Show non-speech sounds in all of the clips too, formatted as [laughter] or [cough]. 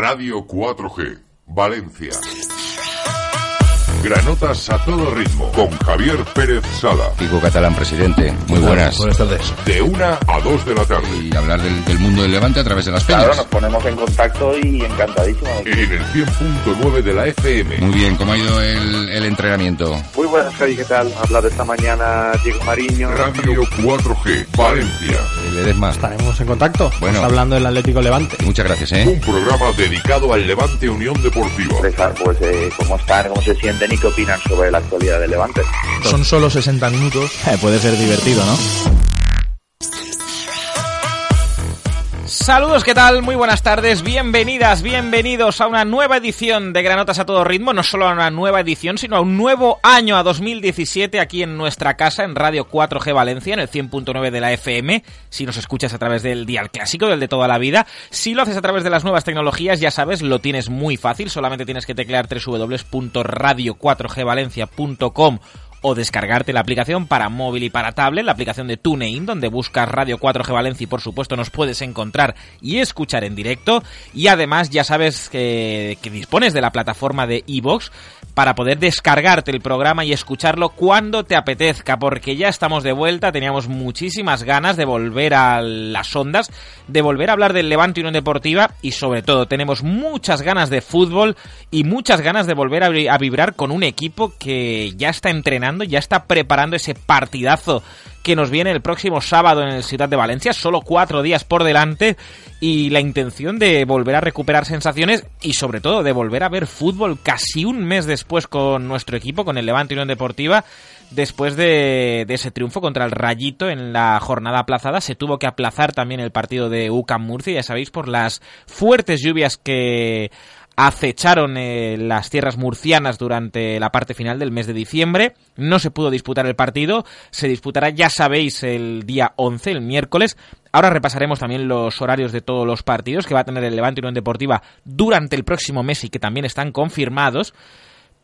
Radio 4G, Valencia. Granotas a todo ritmo con Javier Pérez Sala. Pico Catalán, presidente. Muy buenas. Buenas tardes. De una a dos de la tarde. Y hablar del, del mundo del Levante a través de las Claro, peñas. nos ponemos en contacto y encantadísimo. En el 100.9 de la FM. Muy bien, ¿cómo ha ido el, el entrenamiento? Muy buenas, Javi, ¿qué tal? Habla de esta mañana Diego Mariño. Radio 4G, Valencia. Ledesma, Estaremos en contacto. Bueno. Está hablando del Atlético Levante. muchas gracias, ¿eh? Un programa dedicado al Levante Unión Deportiva. Expresar, pues, eh, cómo están, cómo se sienten y qué opinan sobre la actualidad del Levante. Son solo 60 minutos. Eh, puede ser divertido, ¿no? Saludos, ¿qué tal? Muy buenas tardes, bienvenidas, bienvenidos a una nueva edición de Granotas a todo ritmo, no solo a una nueva edición, sino a un nuevo año, a 2017, aquí en nuestra casa, en Radio 4G Valencia, en el 100.9 de la FM, si nos escuchas a través del dial clásico, del de toda la vida, si lo haces a través de las nuevas tecnologías, ya sabes, lo tienes muy fácil, solamente tienes que teclear www.radio4gvalencia.com o descargarte la aplicación para móvil y para tablet, la aplicación de TuneIn, donde buscas Radio 4G Valencia y por supuesto nos puedes encontrar y escuchar en directo. Y además ya sabes que, dispones de la plataforma de iVoox para poder descargarte el programa y escucharlo cuando te apetezca, porque ya estamos de vuelta, teníamos muchísimas ganas de volver a las ondas, de volver a hablar del Levante Unión Deportiva y sobre todo tenemos muchas ganas de fútbol y muchas ganas de volver a, vi- a vibrar con un equipo que ya está entrenando, ya está preparando ese partidazo que nos viene el próximo sábado en el Ciudad de Valencia, solo cuatro días por delante y la intención de volver a recuperar sensaciones y sobre todo de volver a ver fútbol casi un mes después con nuestro equipo, con el Levante Unión Deportiva, después de, de ese triunfo contra el Rayito en la jornada aplazada. Se tuvo que aplazar también el partido de UCAM Murcia, ya sabéis, por las fuertes lluvias que acecharon eh, las tierras murcianas durante la parte final del mes de diciembre. No se pudo disputar el partido. Se disputará, ya sabéis, el día 11, el miércoles. Ahora repasaremos también los horarios de todos los partidos que va a tener el Levante Unión Deportiva durante el próximo mes y que también están confirmados.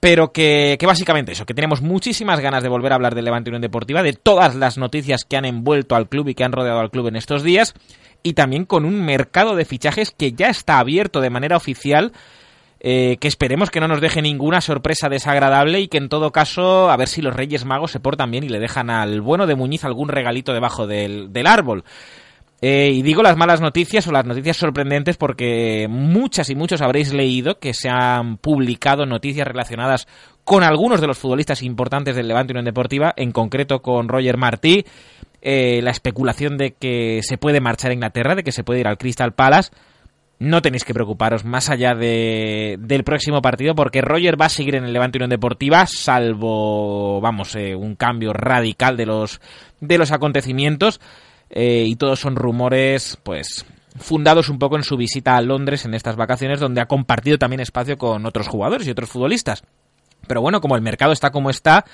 Pero que, que básicamente eso, que tenemos muchísimas ganas de volver a hablar del Levante Unión Deportiva, de todas las noticias que han envuelto al club y que han rodeado al club en estos días, y también con un mercado de fichajes que ya está abierto de manera oficial eh, que esperemos que no nos deje ninguna sorpresa desagradable y que en todo caso a ver si los Reyes Magos se portan bien y le dejan al bueno de Muñiz algún regalito debajo del, del árbol. Eh, y digo las malas noticias o las noticias sorprendentes porque muchas y muchos habréis leído que se han publicado noticias relacionadas con algunos de los futbolistas importantes del Levante Unión Deportiva, en concreto con Roger Martí, eh, la especulación de que se puede marchar a Inglaterra, de que se puede ir al Crystal Palace. No tenéis que preocuparos más allá de, del próximo partido porque Roger va a seguir en el Levante Unión Deportiva, salvo, vamos, eh, un cambio radical de los, de los acontecimientos. Eh, y todos son rumores, pues, fundados un poco en su visita a Londres en estas vacaciones, donde ha compartido también espacio con otros jugadores y otros futbolistas. Pero bueno, como el mercado está como está,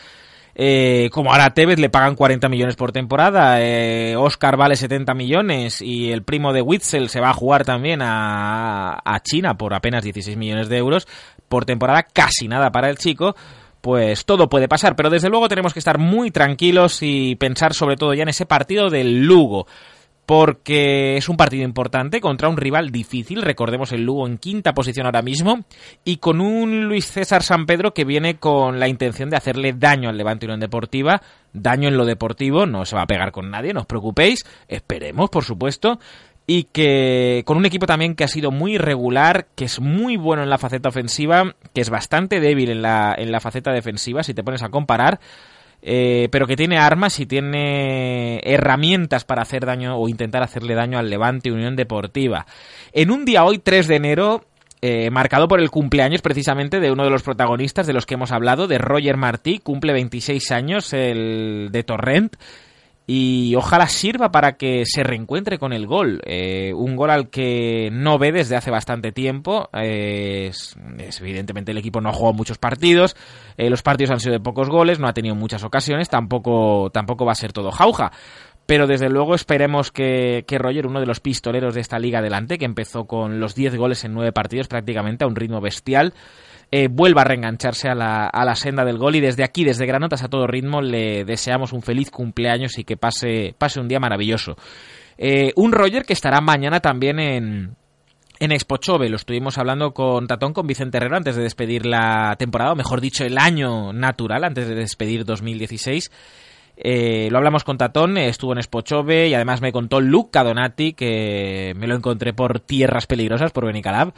eh, como ahora a Tevez le pagan 40 millones por temporada, eh, Oscar vale 70 millones y el primo de Witzel se va a jugar también a, a China por apenas 16 millones de euros por temporada, casi nada para el chico. Pues todo puede pasar, pero desde luego tenemos que estar muy tranquilos y pensar sobre todo ya en ese partido del Lugo porque es un partido importante contra un rival difícil, recordemos el Lugo en quinta posición ahora mismo, y con un Luis César San Pedro que viene con la intención de hacerle daño al Levante Unión Deportiva, daño en lo deportivo, no se va a pegar con nadie, no os preocupéis, esperemos, por supuesto, y que con un equipo también que ha sido muy irregular, que es muy bueno en la faceta ofensiva, que es bastante débil en la, en la faceta defensiva, si te pones a comparar, eh, pero que tiene armas y tiene herramientas para hacer daño o intentar hacerle daño al Levante Unión Deportiva. En un día hoy, 3 de enero, eh, marcado por el cumpleaños precisamente de uno de los protagonistas de los que hemos hablado, de Roger Martí, cumple 26 años, el de Torrent, y ojalá sirva para que se reencuentre con el gol. Eh, un gol al que no ve desde hace bastante tiempo. Eh, es, evidentemente el equipo no ha jugado muchos partidos. Eh, los partidos han sido de pocos goles, no ha tenido muchas ocasiones. Tampoco, tampoco va a ser todo jauja. Pero desde luego esperemos que, que, Roger, uno de los pistoleros de esta liga adelante, que empezó con los 10 goles en 9 partidos prácticamente a un ritmo bestial, eh, vuelva a reengancharse a la, a la, senda del gol y desde aquí, desde Granotas a todo ritmo, le deseamos un feliz cumpleaños y que pase, pase un día maravilloso. Eh, un Roger que estará mañana también en, en Expochove. Lo estuvimos hablando con Tatón, con Vicente Herrero, antes de despedir la temporada, o mejor dicho, el año natural, antes de despedir 2016. Eh, lo hablamos con Tatón, estuvo en Expochove y además me contó Luca Donati, que me lo encontré por tierras peligrosas, por Benicalab,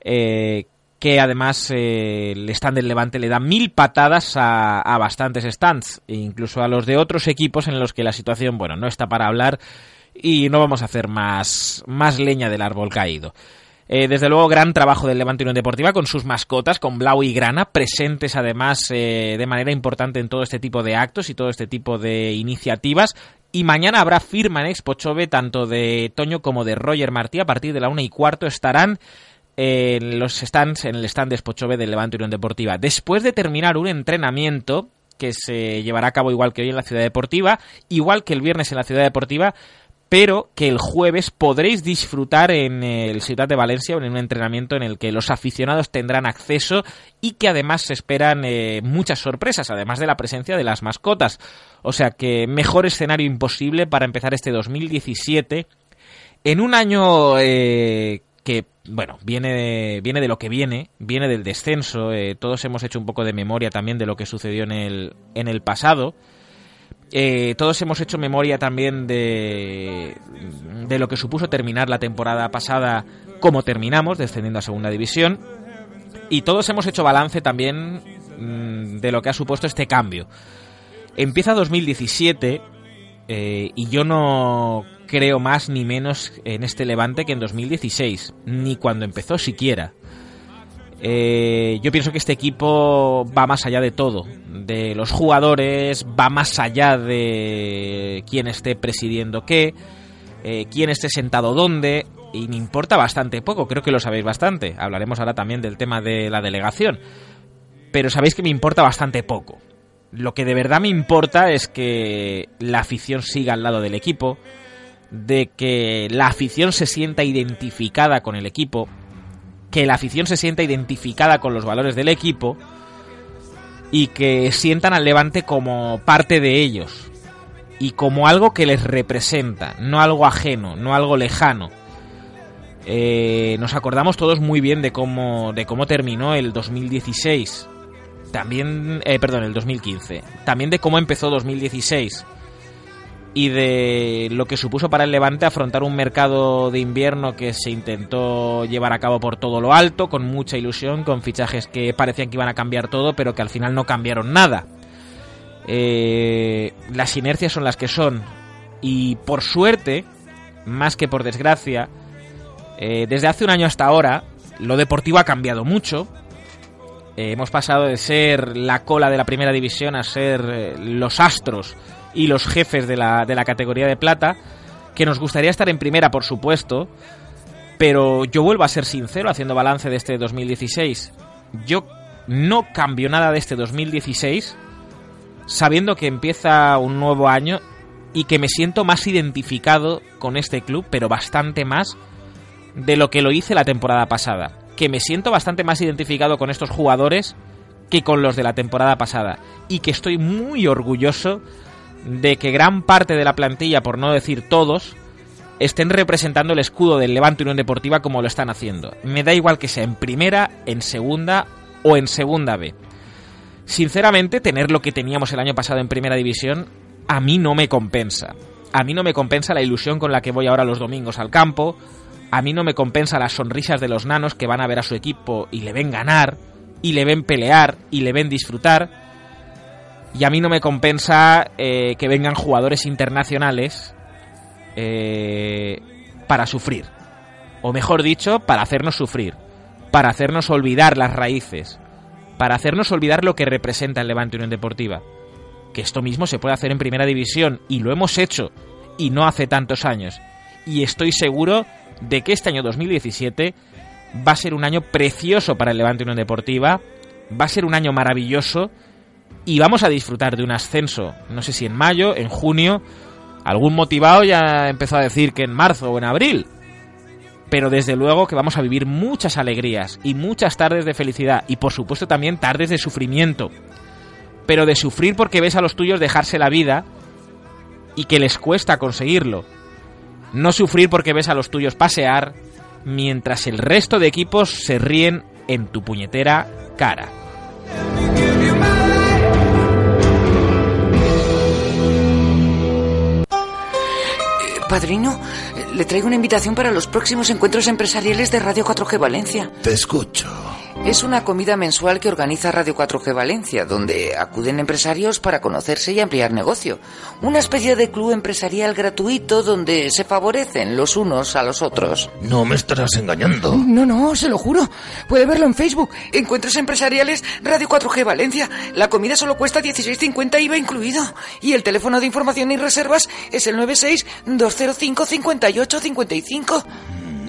eh, que además eh, el stand del Levante le da mil patadas a, bastantes stands, e incluso a los de otros equipos en los que la situación, bueno, no está para hablar y no vamos a hacer más, más leña del árbol caído. Eh, desde luego, gran trabajo del Levante Unión Deportiva con sus mascotas, con Blau y Grana, presentes además eh, de manera importante en todo este tipo de actos y todo este tipo de iniciativas. Y mañana habrá firma en Expo Chove tanto de Toño como de Roger Martí. A partir de la una y cuarto estarán en los stands, en el stand de Expo Chove del Levante Unión Deportiva. Después de terminar un entrenamiento que se llevará a cabo igual que hoy en la Ciudad Deportiva, igual que el viernes en la Ciudad Deportiva, pero que el jueves podréis disfrutar en el Ciudad de Valencia en un entrenamiento en el que los aficionados tendrán acceso y que además se esperan eh, muchas sorpresas, además de la presencia de las mascotas. O sea que mejor escenario imposible para empezar este 2017 en un año eh, que, bueno, viene de, viene de lo que viene, viene del descenso. Eh, todos hemos hecho un poco de memoria también de lo que sucedió en el, en el pasado. Eh, todos hemos hecho memoria también de, de lo que supuso terminar la temporada pasada como terminamos, descendiendo a segunda división. Y todos hemos hecho balance también mm, de lo que ha supuesto este cambio. Empieza 2017 eh, y yo no creo más ni menos en este levante que en 2016, ni cuando empezó siquiera. Eh, yo pienso que este equipo va más allá de todo, de los jugadores, va más allá de quién esté presidiendo qué, eh, quién esté sentado dónde, y me importa bastante poco, creo que lo sabéis bastante. Hablaremos ahora también del tema de la delegación, pero sabéis que me importa bastante poco. Lo que de verdad me importa es que la afición siga al lado del equipo, de que la afición se sienta identificada con el equipo, que la afición se sienta identificada con los valores del equipo y que sientan al Levante como parte de ellos y como algo que les representa, no algo ajeno, no algo lejano. Eh, nos acordamos todos muy bien de cómo, de cómo terminó el 2016. También, eh, perdón, el 2015. También de cómo empezó 2016 y de lo que supuso para el Levante afrontar un mercado de invierno que se intentó llevar a cabo por todo lo alto, con mucha ilusión, con fichajes que parecían que iban a cambiar todo, pero que al final no cambiaron nada. Eh, las inercias son las que son. Y por suerte, más que por desgracia, eh, desde hace un año hasta ahora, lo deportivo ha cambiado mucho. Eh, hemos pasado de ser la cola de la primera división a ser los astros y los jefes de la, de la categoría de plata, que nos gustaría estar en primera, por supuesto, pero yo vuelvo a ser sincero haciendo balance de este 2016. Yo no cambio nada de este 2016 sabiendo que empieza un nuevo año y que me siento más identificado con este club, pero bastante más de lo que lo hice la temporada pasada. Que me siento bastante más identificado con estos jugadores que con los de la temporada pasada. Y que estoy muy orgulloso de que gran parte de la plantilla, por no decir todos, estén representando el escudo del Levante Unión Deportiva como lo están haciendo. Me da igual que sea en primera, en segunda o en segunda B. Sinceramente, tener lo que teníamos el año pasado en primera división a mí no me compensa. A mí no me compensa la ilusión con la que voy ahora los domingos al campo. A mí no me compensa las sonrisas de los nanos que van a ver a su equipo y le ven ganar, y le ven pelear, y le ven disfrutar y a mí no me compensa eh, que vengan jugadores internacionales eh, para sufrir. O mejor dicho, para hacernos sufrir. Para hacernos olvidar las raíces. Para hacernos olvidar lo que representa el Levante Unión Deportiva. Que esto mismo se puede hacer en primera división. Y lo hemos hecho. Y no hace tantos años. Y estoy seguro de que este año 2017 va a ser un año precioso para el Levante Unión Deportiva. Va a ser un año maravilloso y vamos a disfrutar de un ascenso, no sé si en mayo, en junio, algún motivado ya empezó a decir que en marzo o en abril, pero desde luego que vamos a vivir muchas alegrías y muchas tardes de felicidad y por supuesto también tardes de sufrimiento, pero de sufrir porque ves a los tuyos dejarse la vida y que les cuesta conseguirlo, no sufrir porque ves a los tuyos pasear, mientras el resto de equipos se ríen en tu puñetera cara. Padrino, le traigo una invitación para los próximos encuentros empresariales de Radio 4G Valencia. Te escucho. Es una comida mensual que organiza Radio 4G Valencia, donde acuden empresarios para conocerse y ampliar negocio. Una especie de club empresarial gratuito donde se favorecen los unos a los otros. No me estarás engañando. No, no, se lo juro. Puede verlo en Facebook. Encuentros empresariales Radio 4G Valencia. La comida solo cuesta 16.50 IVA incluido. Y el teléfono de información y reservas es el 96 205 58 55.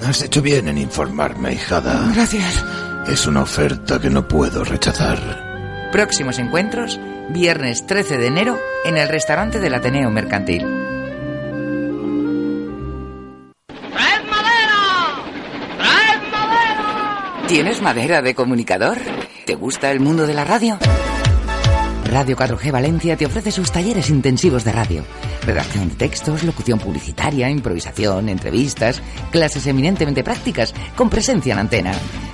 Has hecho bien en informarme, hijada. Gracias. Es una oferta que no puedo rechazar. Próximos encuentros, viernes 13 de enero, en el restaurante del Ateneo Mercantil. ¡Traed madera! ¡Traed madera! ¿Tienes madera de comunicador? ¿Te gusta el mundo de la radio? Radio 4G Valencia te ofrece sus talleres intensivos de radio. Redacción de textos, locución publicitaria, improvisación, entrevistas, clases eminentemente prácticas con presencia en antena.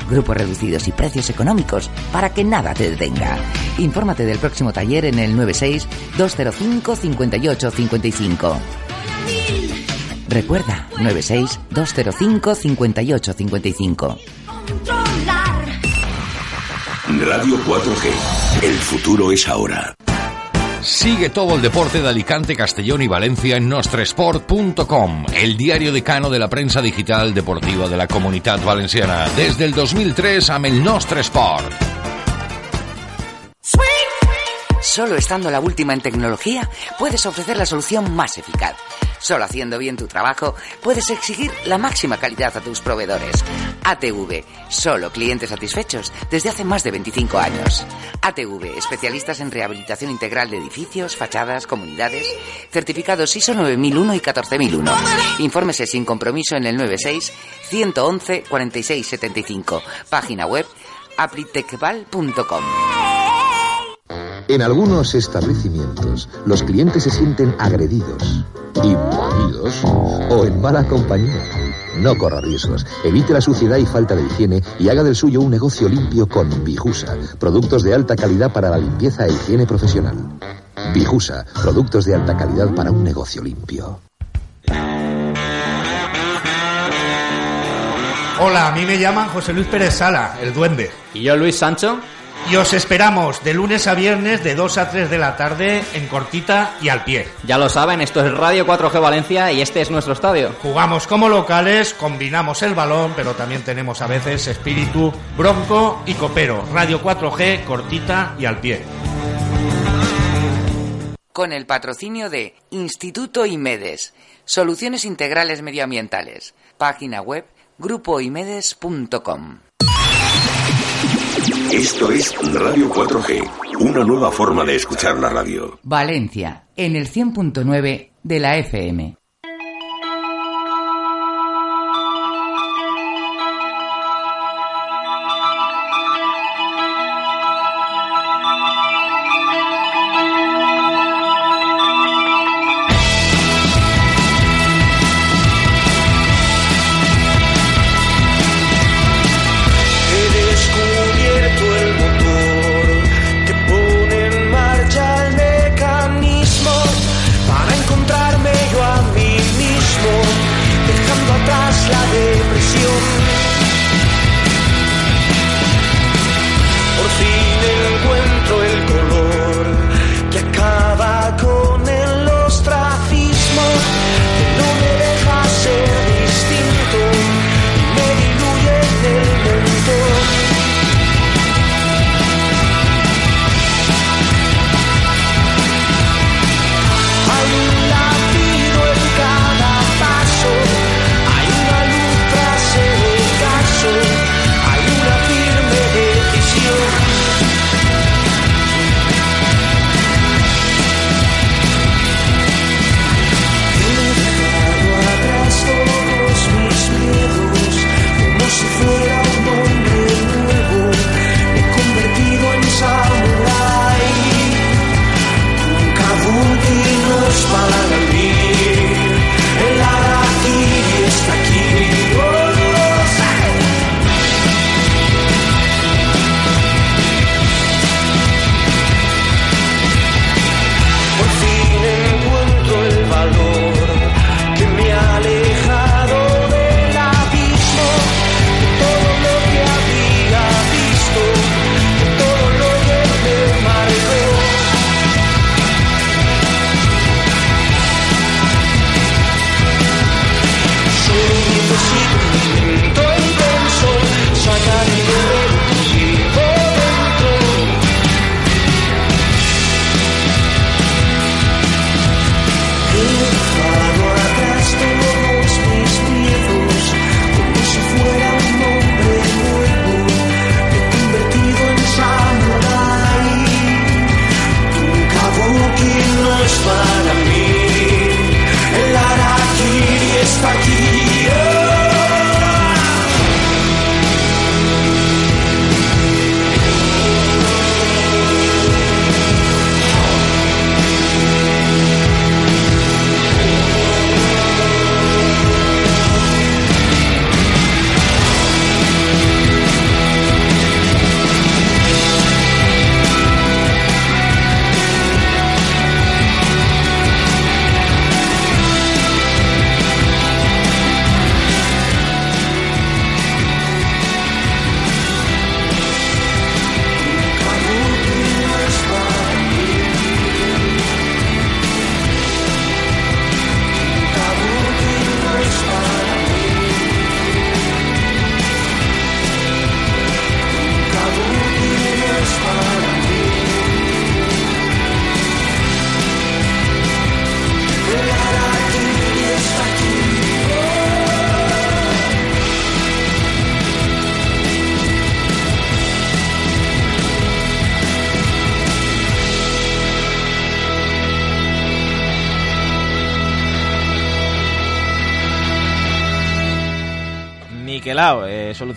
Grupos reducidos y precios económicos para que nada te detenga. Infórmate del próximo taller en el 96 205 58 55. Recuerda, 96 205 58 55. Radio 4G. El futuro es ahora. Sigue todo el deporte de Alicante, Castellón y Valencia en nostresport.com, el diario decano de la prensa digital deportiva de la Comunidad Valenciana, desde el 2003 amb el Nostre Sport. Solo estando la última en tecnología, puedes ofrecer la solución más eficaz. Solo haciendo bien tu trabajo, puedes exigir la máxima calidad a tus proveedores. ATV, solo clientes satisfechos desde hace más de 25 años. ATV, especialistas en rehabilitación integral de edificios, fachadas, comunidades, certificados ISO 9001 y 14001. Infórmese sin compromiso en el 96 111 46 75. Página web aplitecval.com. En algunos establecimientos, los clientes se sienten agredidos, invadidos o en mala compañía. No corra riesgos. Evite la suciedad y falta de higiene y haga del suyo un negocio limpio con Bijusa. Productos de alta calidad para la limpieza e higiene profesional. Bijusa. Productos de alta calidad para un negocio limpio. Hola, a mí me llaman José Luis Pérez Sala, el duende. ¿Y yo, Luis Sancho? Y os esperamos de lunes a viernes de 2 a 3 de la tarde en cortita y al pie. Ya lo saben, esto es Radio 4G Valencia y este es nuestro estadio. Jugamos como locales, combinamos el balón, pero también tenemos a veces espíritu bronco y copero. Radio 4G, cortita y al pie. Con el patrocinio de Instituto Imedes, Soluciones Integrales Medioambientales. Página web grupoimedes.com. Esto es Radio 4G, una nueva forma de escuchar la radio. Valencia, en el 100.9 de la FM.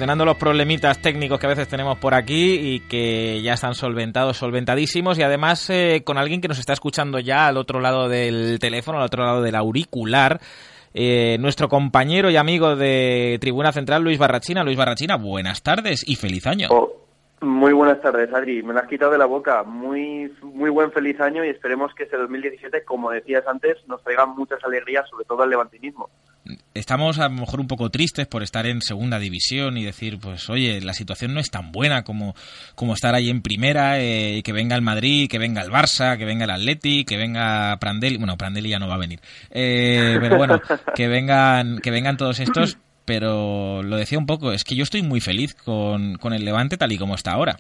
Solucionando los problemitas técnicos que a veces tenemos por aquí y que ya están solventados, solventadísimos y además eh, con alguien que nos está escuchando ya al otro lado del teléfono, al otro lado del auricular. Eh, nuestro compañero y amigo de Tribuna Central, Luis Barrachina. Luis Barrachina, buenas tardes y feliz año. Oh, muy buenas tardes, Adri. Me lo has quitado de la boca. Muy, muy buen feliz año y esperemos que este 2017, como decías antes, nos traiga muchas alegrías, sobre todo al levantinismo. Estamos a lo mejor un poco tristes por estar en segunda división y decir, pues oye, la situación no es tan buena como, como estar ahí en primera, eh, que venga el Madrid, que venga el Barça, que venga el Atleti, que venga Prandelli, bueno, Prandelli ya no va a venir, eh, pero bueno, [laughs] que vengan, que vengan todos estos, pero lo decía un poco, es que yo estoy muy feliz con, con el Levante tal y como está ahora.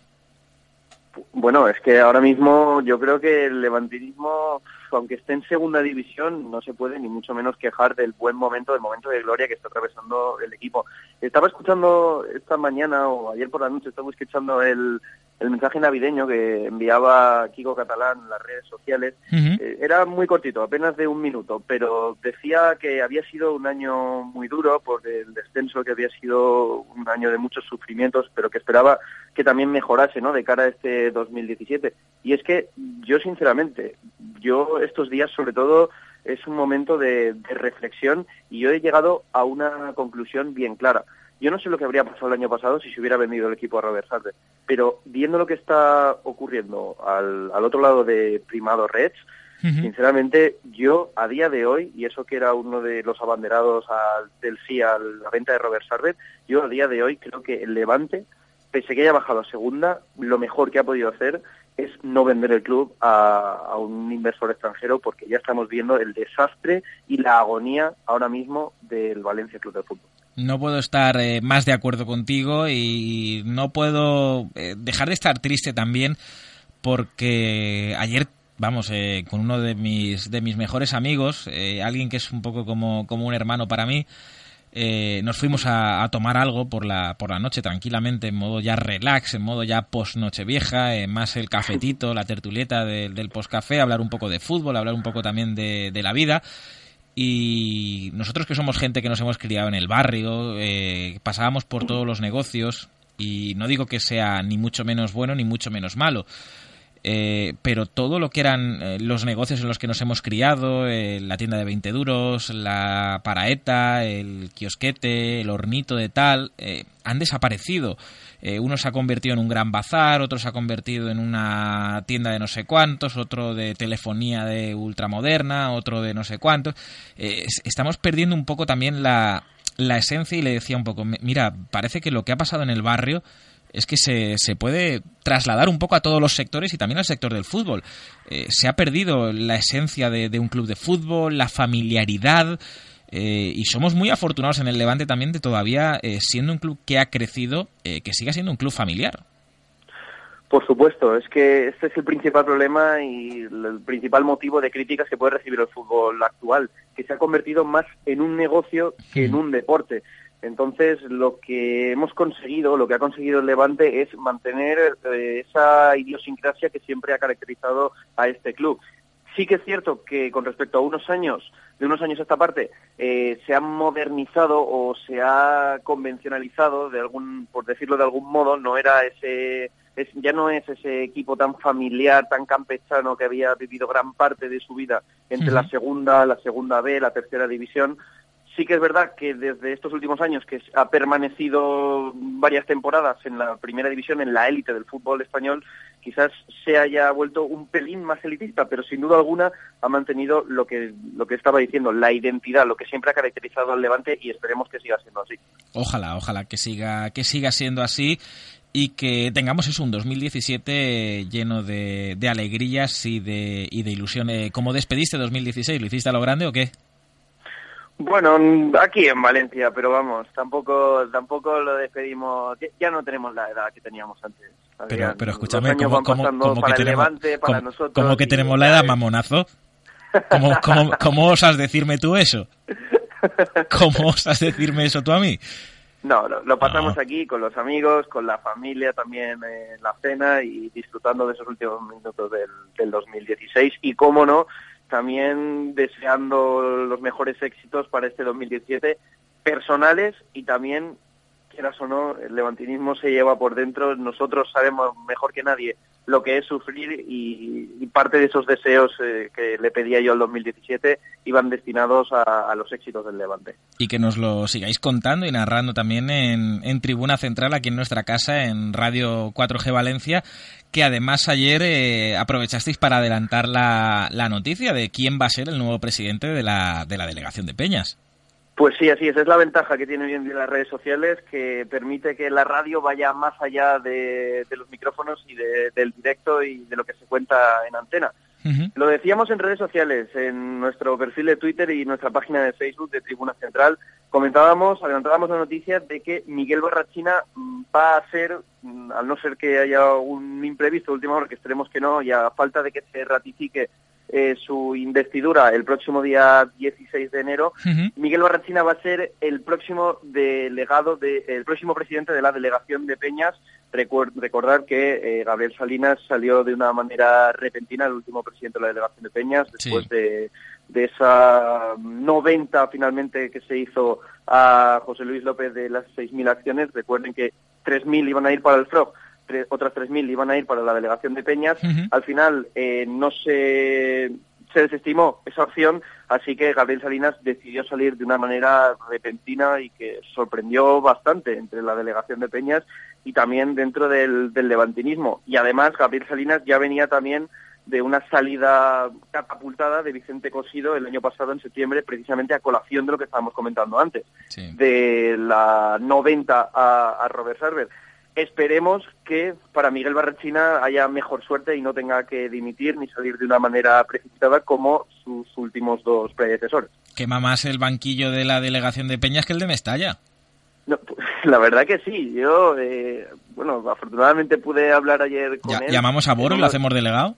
Bueno, es que ahora mismo yo creo que el levantinismo, aunque esté en segunda división, no se puede ni mucho menos quejar del buen momento, del momento de gloria que está atravesando el equipo. Estaba escuchando esta mañana o ayer por la noche, estaba escuchando el, el mensaje navideño que enviaba Kiko Catalán en las redes sociales. Eh, era muy cortito, apenas de un minuto, pero decía que había sido un año muy duro por el descenso, que había sido un año de muchos sufrimientos, pero que esperaba que también mejorase ¿no? de cara a este 2017. Y es que yo, sinceramente, yo estos días sobre todo es un momento de, de reflexión y yo he llegado a una conclusión bien clara. Yo no sé lo que habría pasado el año pasado si se hubiera vendido el equipo a Robert Sartre, pero viendo lo que está ocurriendo al, al otro lado de Primado Reds, sinceramente yo a día de hoy, y eso que era uno de los abanderados al, del sí a la venta de Robert Sartre, yo a día de hoy creo que el Levante, pese que haya bajado a segunda, lo mejor que ha podido hacer es no vender el club a, a, un inversor extranjero porque ya estamos viendo el desastre y la agonía ahora mismo del Valencia Club de Fútbol. No puedo estar eh, más de acuerdo contigo y no puedo eh, dejar de estar triste también porque ayer vamos, eh, con uno de mis, de mis mejores amigos, eh, alguien que es un poco como, como un hermano para mí, eh, nos fuimos a, tomar algo por la, por la noche tranquilamente, en modo ya relax, en modo ya post Nochevieja, más el cafetito, la tertulieta de, del post café, hablar un poco de fútbol, hablar un poco también de la vida. Y nosotros que somos gente que nos hemos criado en el barrio, eh, pasábamos por todos los negocios, y no digo que sea ni mucho menos bueno ni mucho menos malo, eh, pero todo lo que eran eh, los negocios en los que nos hemos criado, eh, la tienda de 20 duros, la paraeta, el kiosquete, el hornito de tal, eh, han desaparecido. uno se ha convertido en un gran bazar, otro se ha convertido en una tienda de no sé cuántos, otro de telefonía de ultramoderna, otro de no sé cuántos. estamos perdiendo un poco también la, la esencia y le decía un poco, mira, parece que lo que ha pasado en el barrio es que se, se, puede trasladar un poco a todos los sectores y también al sector del fútbol. Eh, se ha perdido la esencia de, de, un club de fútbol, la familiaridad, eh, y somos muy afortunados en el Levante también de todavía, eh, siendo un club que ha crecido, eh, que siga siendo un club familiar. Por supuesto, es que este es el principal problema y el principal motivo de críticas que puede recibir el fútbol actual, que se ha convertido más en un negocio que en un deporte. Entonces, lo que hemos conseguido, lo que ha conseguido el Levante es mantener eh, esa idiosincrasia que siempre ha caracterizado a este club. Sí que es cierto que con respecto a unos años, de unos años a esta parte, eh, se ha modernizado o se ha convencionalizado, de algún, por decirlo de algún modo, no era ese, es, ya no es ese equipo tan familiar, tan campechano que había vivido gran parte de su vida entre uh -huh. la segunda, la segunda B, la tercera división, Sí que es verdad que desde estos últimos años, que ha permanecido varias temporadas en la primera división, en la élite del fútbol español, quizás se haya vuelto un pelín más elitista, pero sin duda alguna ha mantenido lo que, lo que estaba diciendo, la identidad, lo que siempre ha caracterizado al Levante y esperemos que siga siendo así. Ojalá, ojalá que siga, que siga siendo así y que tengamos eso, un 2017 lleno de, de alegrías y de, y de ilusión. ¿Cómo despediste 2016? ¿Lo hiciste a lo grande o qué? Bueno, aquí en Valencia, pero vamos, tampoco tampoco lo despedimos, ya no tenemos la edad que teníamos antes. Pero, pero escúchame, ¿cómo, cómo, cómo que, tenemos, Levante, ¿cómo, ¿cómo que tenemos la edad, mamonazo? ¿Cómo, [laughs] cómo, ¿Cómo osas decirme tú eso? ¿Cómo osas decirme eso tú a mí? No, lo, lo pasamos no. aquí con los amigos, con la familia también en la cena y disfrutando de esos últimos minutos del, del 2016 y, cómo no, también deseando los mejores éxitos para este 2017, personales y también quieras o no, el levantinismo se lleva por dentro. Nosotros sabemos mejor que nadie lo que es sufrir y, parte de esos deseos eh, que le pedía yo el 2017 iban destinados a, a, los éxitos del Levante. Y que nos lo sigáis contando y narrando también en, en Tribuna Central, aquí en nuestra casa, en Radio 4G Valencia, que además ayer eh, aprovechasteis para adelantar la, la, noticia de quién va a ser el nuevo presidente de la, de la delegación de Peñas. Pues sí, así es. Es la ventaja que tiene hoy en día las redes sociales, que permite que la radio vaya más allá de, de los micrófonos y de, del directo y de lo que se cuenta en antena. Uh -huh. Lo decíamos en redes sociales, en nuestro perfil de Twitter y nuestra página de Facebook de Tribuna Central. Comentábamos, adelantábamos la noticia de que Miguel Barrachina va a ser, al no ser que haya un imprevisto última hora, que esperemos que no, y a falta de que se ratifique eh, su investidura el próximo día 16 de enero, uh -huh. Miguel Barrachina va a ser el próximo delegado, de, el próximo presidente de la delegación de Peñas. Recuer recordar que eh, Gabriel Salinas salió de una manera repentina, el último presidente de la delegación de Peñas, después sí. de, de esa 90 finalmente que se hizo a José Luis López de las 6.000 acciones. Recuerden que 3.000 iban a ir para el FROG otras 3.000 iban a ir para la delegación de Peñas. Uh -huh. Al final eh, no se, se desestimó esa opción, así que Gabriel Salinas decidió salir de una manera repentina y que sorprendió bastante entre la delegación de Peñas y también dentro del, del levantinismo. Y además Gabriel Salinas ya venía también de una salida catapultada de Vicente Cosido el año pasado en septiembre, precisamente a colación de lo que estábamos comentando antes, sí. de la 90 a, a Robert Server esperemos que para Miguel Barrachina haya mejor suerte y no tenga que dimitir ni salir de una manera precipitada como sus últimos dos predecesores. Quema más el banquillo de la delegación de Peñas que el de Mestalla. No, [laughs] la verdad que sí. Yo, eh, bueno, afortunadamente pude hablar ayer con ya, él. ¿Llamamos a Boro y lo hacemos delegado?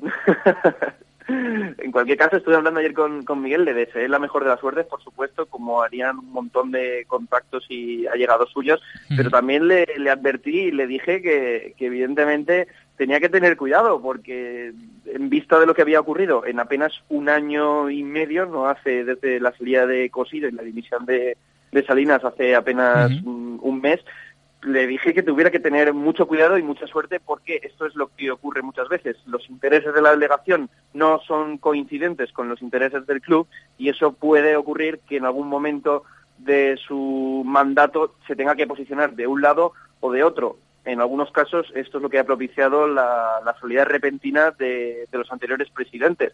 [laughs] en cualquier caso, estuve hablando ayer con, con Miguel, le deseé la mejor de las suertes, por supuesto, como harían un montón de contactos y allegados suyos, pero también le, le, advertí y le dije que, que, evidentemente tenía que tener cuidado, porque en vista de lo que había ocurrido en apenas un año y medio, no hace desde la salida de Cosido y la dimisión de, de Salinas hace apenas uh -huh. un, un mes, le dije que tuviera que tener mucho cuidado y mucha suerte porque esto es lo que ocurre muchas veces. Los intereses de la delegación no son coincidentes con los intereses del club y eso puede ocurrir que en algún momento de su mandato se tenga que posicionar de un lado o de otro. En algunos casos esto es lo que ha propiciado la, la salida repentina de, de los anteriores presidentes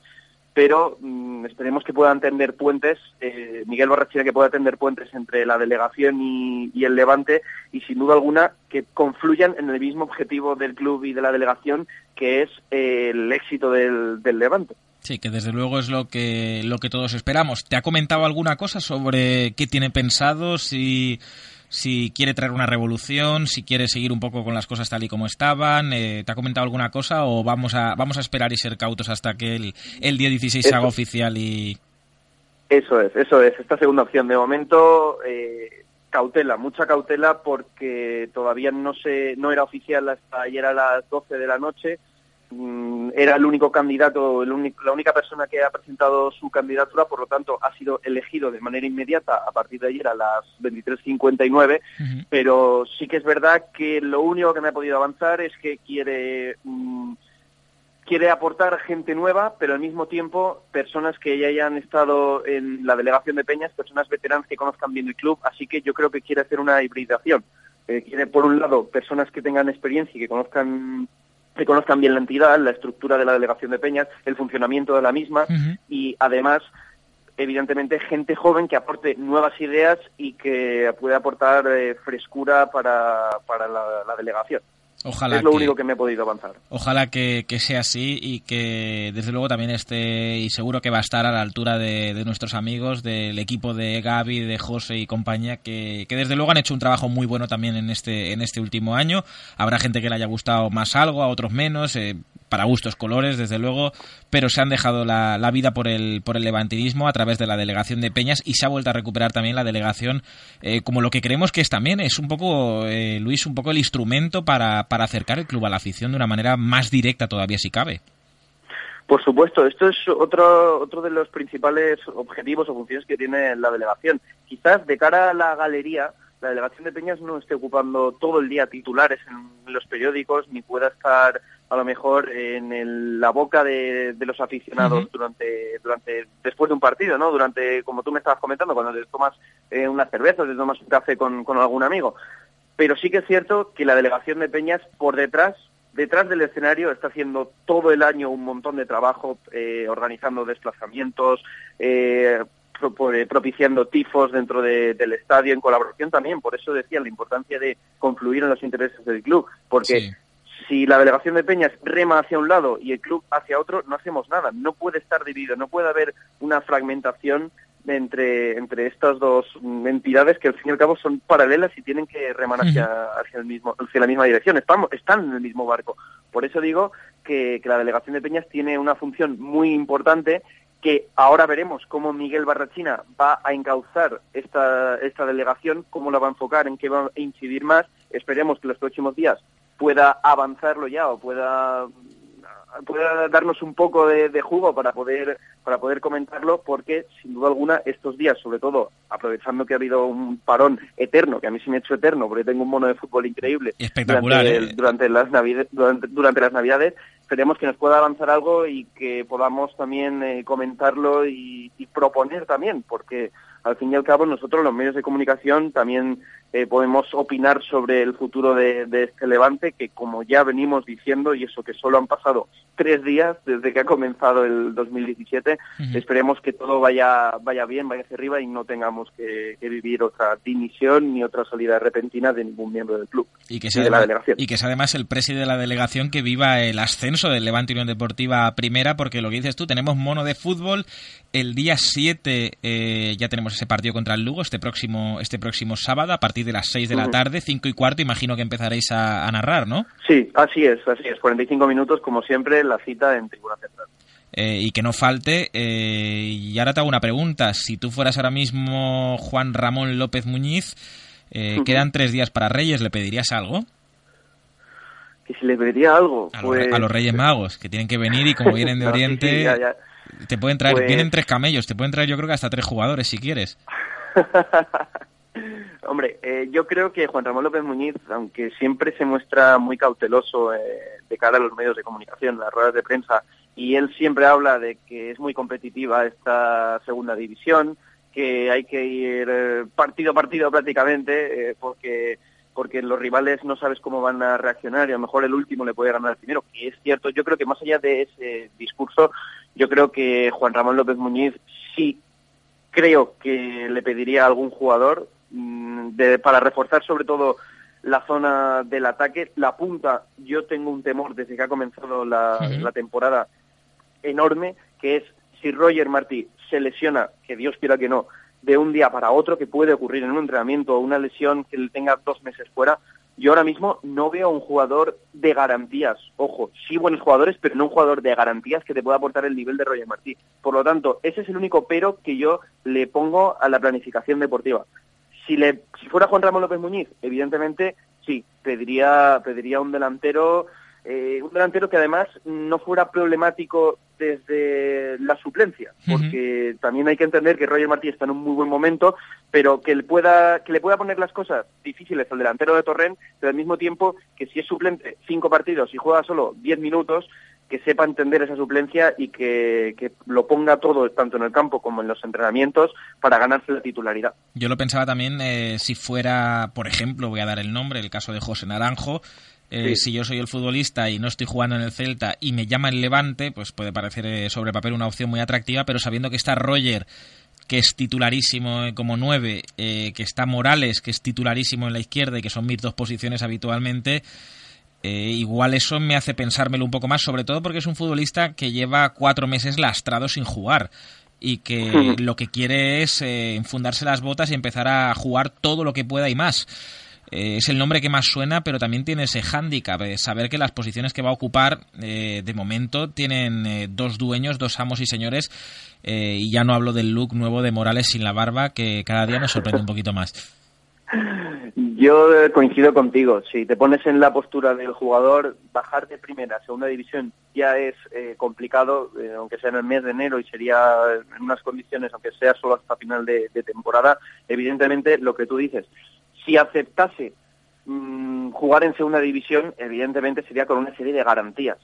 pero mmm, esperemos que puedan tender puentes, eh, Miguel Barrachina que pueda tender puentes entre la delegación y, el Levante y sin duda alguna que confluyan en el mismo objetivo del club y de la delegación que es eh, el éxito del, del, Levante. Sí, que desde luego es lo que, lo que todos esperamos. ¿Te ha comentado alguna cosa sobre qué tiene pensado? Si si quiere traer una revolución, si quiere seguir un poco con las cosas tal y como estaban. Eh, ¿Te ha comentado alguna cosa o vamos a, vamos a esperar y ser cautos hasta que el, el día 16 se haga oficial y... Eso es, eso es. Esta segunda opción. De momento, eh, cautela, mucha cautela porque todavía no, se, no era oficial hasta ayer a las 12 de la noche era el único candidato, el único, la única persona que ha presentado su candidatura, por lo tanto ha sido elegido de manera inmediata a partir de ayer a las 23.59, uh -huh. pero sí que es verdad que lo único que me ha podido avanzar es que quiere mmm, quiere aportar gente nueva, pero al mismo tiempo personas que ya hayan estado en la delegación de Peñas, personas veteranas que conozcan bien el club, así que yo creo que quiere hacer una hibridación. Eh, quiere, por un lado, personas que tengan experiencia y que conozcan que conozcan bien la entidad, la estructura de la delegación de Peñas, el funcionamiento de la misma uh -huh. y además evidentemente gente joven que aporte nuevas ideas y que pueda aportar eh, frescura para, para la, la delegación. Ojalá es lo que, único que me he podido avanzar. Ojalá que, que, sea así y que desde luego también esté y seguro que va a estar a la altura de, de nuestros amigos, del equipo de Gaby, de José y compañía, que, que, desde luego han hecho un trabajo muy bueno también en este, en este último año. Habrá gente que le haya gustado más algo, a otros menos. Eh, para gustos colores, desde luego, pero se han dejado la, la, vida por el, por el levantinismo a través de la delegación de Peñas y se ha vuelto a recuperar también la delegación eh, como lo que creemos que es también, es un poco, eh, Luis, un poco el instrumento para, para acercar el club a la afición de una manera más directa todavía si cabe. Por supuesto, esto es otro, otro de los principales objetivos o funciones que tiene la delegación. Quizás de cara a la galería, la delegación de Peñas no esté ocupando todo el día titulares en los periódicos, ni pueda estar a lo mejor en el- la boca de, de los aficionados durante, durante, después de un partido, ¿no? Durante, como tú me estabas comentando, cuando te tomas eh, unas cervezas, te tomas un café con, con algún amigo. Pero sí que es cierto que la delegación de Peñas, por detrás, detrás del escenario, está haciendo todo el año un montón de trabajo, eh, organizando desplazamientos, eh, eh, propiciando tifos dentro de- del estadio, en colaboración también. Por eso decía la importancia de confluir en los intereses del club, porque si la delegación de Peñas rema hacia un lado y el club hacia otro, no hacemos nada. No puede estar dividido, no puede haber una fragmentación entre, entre estas dos entidades que al fin y al cabo son paralelas y tienen que remar hacia, hacia, el mismo, hacia la misma dirección. Estamos, están en el mismo barco. Por eso digo que, que la delegación de Peñas tiene una función muy importante que ahora veremos cómo Miguel Barrachina va a encauzar esta, esta delegación, cómo la va a enfocar, en qué va a incidir más. Esperemos que los próximos días pueda avanzarlo ya o pueda pueda darnos un poco de, de jugo para poder para poder comentarlo porque sin duda alguna estos días sobre todo aprovechando que ha habido un parón eterno que a mí sí me ha hecho eterno porque tengo un mono de fútbol increíble Espectacular, durante, ¿eh? durante las navidades durante, durante las navidades esperemos que nos pueda avanzar algo y que podamos también eh, comentarlo y, y proponer también porque al fin y al cabo nosotros los medios de comunicación también eh, podemos opinar sobre el futuro de, de este Levante que como ya venimos diciendo y eso que solo han pasado tres días desde que ha comenzado el 2017 Ujú. esperemos que todo vaya vaya bien vaya hacia arriba y no tengamos que, que vivir otra dimisión ni otra salida repentina de ningún miembro del club y que sea de la delegación y que sea además el presidente de la delegación que viva el ascenso del Levante Unión Deportiva a primera, porque lo que dices tú, tenemos mono de fútbol. El día 7 eh, ya tenemos ese partido contra el Lugo, este próximo, este próximo sábado, a partir de las 6 de la tarde, 5 y cuarto, imagino que empezaréis a, a narrar, ¿no? Sí, así es, así es. 45 minutos, como siempre, la cita en Tribuna Central. Eh, y que no falte. eh, y ahora te hago una pregunta. Si tú fueras ahora mismo Juan Ramón López Muñiz, eh, quedan tres días para Reyes, ¿le pedirías algo? Que si le pediría algo, A, los, pues... a los Reyes Magos, que tienen que venir y como vienen de [laughs] No, sí, sí, Oriente, ya, ya. te pueden traer, Pues- vienen tres camellos, te pueden traer yo creo que hasta tres jugadores si quieres. [laughs] Hombre, eh, yo creo que Juan Ramón López Muñiz, aunque siempre se muestra muy cauteloso eh, de cara a los medios de comunicación, las ruedas de prensa, y él siempre habla de que es muy competitiva esta segunda división, que hay que ir eh, partido a partido prácticamente, porque porque los rivales no sabes cómo van a reaccionar y a lo mejor el último le puede ganar al primero, que es cierto. Yo creo que más allá de ese discurso, yo creo que Juan Ramón López Muñiz sí creo que le pediría a algún jugador de- para reforzar sobre todo la zona del ataque. La punta, yo tengo un temor desde que ha comenzado la temporada enorme, que es si Roger Martí se lesiona, que Dios quiera que no, de un día para otro, que puede ocurrir en un entrenamiento o una lesión que le tenga dos meses fuera, yo ahora mismo no veo un jugador de garantías. Ojo, sí buenos jugadores, pero no un jugador de garantías que te pueda aportar el nivel de Roger Martí. Por lo tanto, ese es el único pero que yo le pongo a la planificación deportiva. Si, le, si fuera Juan Ramón López Muñiz, evidentemente sí, pediría, pediría un delantero, eh, un delantero que además no fuera problemático desde la suplencia, porque también hay que entender que Roger Martí está en un muy buen momento, pero que le pueda, que le pueda poner las cosas difíciles al delantero de Torrent, pero al mismo tiempo que si es suplente cinco partidos y juega solo diez minutos, que sepa entender esa suplencia y que, que lo ponga todo, tanto en el campo como en los entrenamientos, para ganarse la titularidad. Yo lo pensaba también eh, si fuera, por ejemplo, voy a dar el nombre, el caso de José Naranjo. eh, Sí. Si yo soy el futbolista y no estoy jugando en el Celta y me llama el Levante, pues puede parecer eh, sobre papel una opción muy atractiva, pero sabiendo que está Roger, que es titularísimo eh, como nueve, eh, que está Morales, que es titularísimo en la izquierda y que son mis dos posiciones habitualmente, eh, igual eso me hace pensármelo un poco más, sobre todo porque es un futbolista que lleva cuatro meses lastrado sin jugar y que lo que quiere es eh, enfundarse las botas y empezar a jugar todo lo que pueda y más. Eh, es el nombre que más suena, pero también tiene ese hándicap, de saber que las posiciones que va a ocupar eh, de momento tienen eh, dos dueños, dos amos y señores, eh, y ya no hablo del look nuevo de Morales sin la barba, que cada día me sorprende un poquito más. [laughs] Yo eh, coincido contigo. Si te pones en la postura del jugador, bajar de primera a segunda división ya es eh, complicado, eh, aunque sea en el mes de enero y sería en unas condiciones, aunque sea solo hasta final de, temporada. Evidentemente, lo que tú dices, Si aceptase mm, jugar en segunda división, evidentemente sería con una serie de garantías.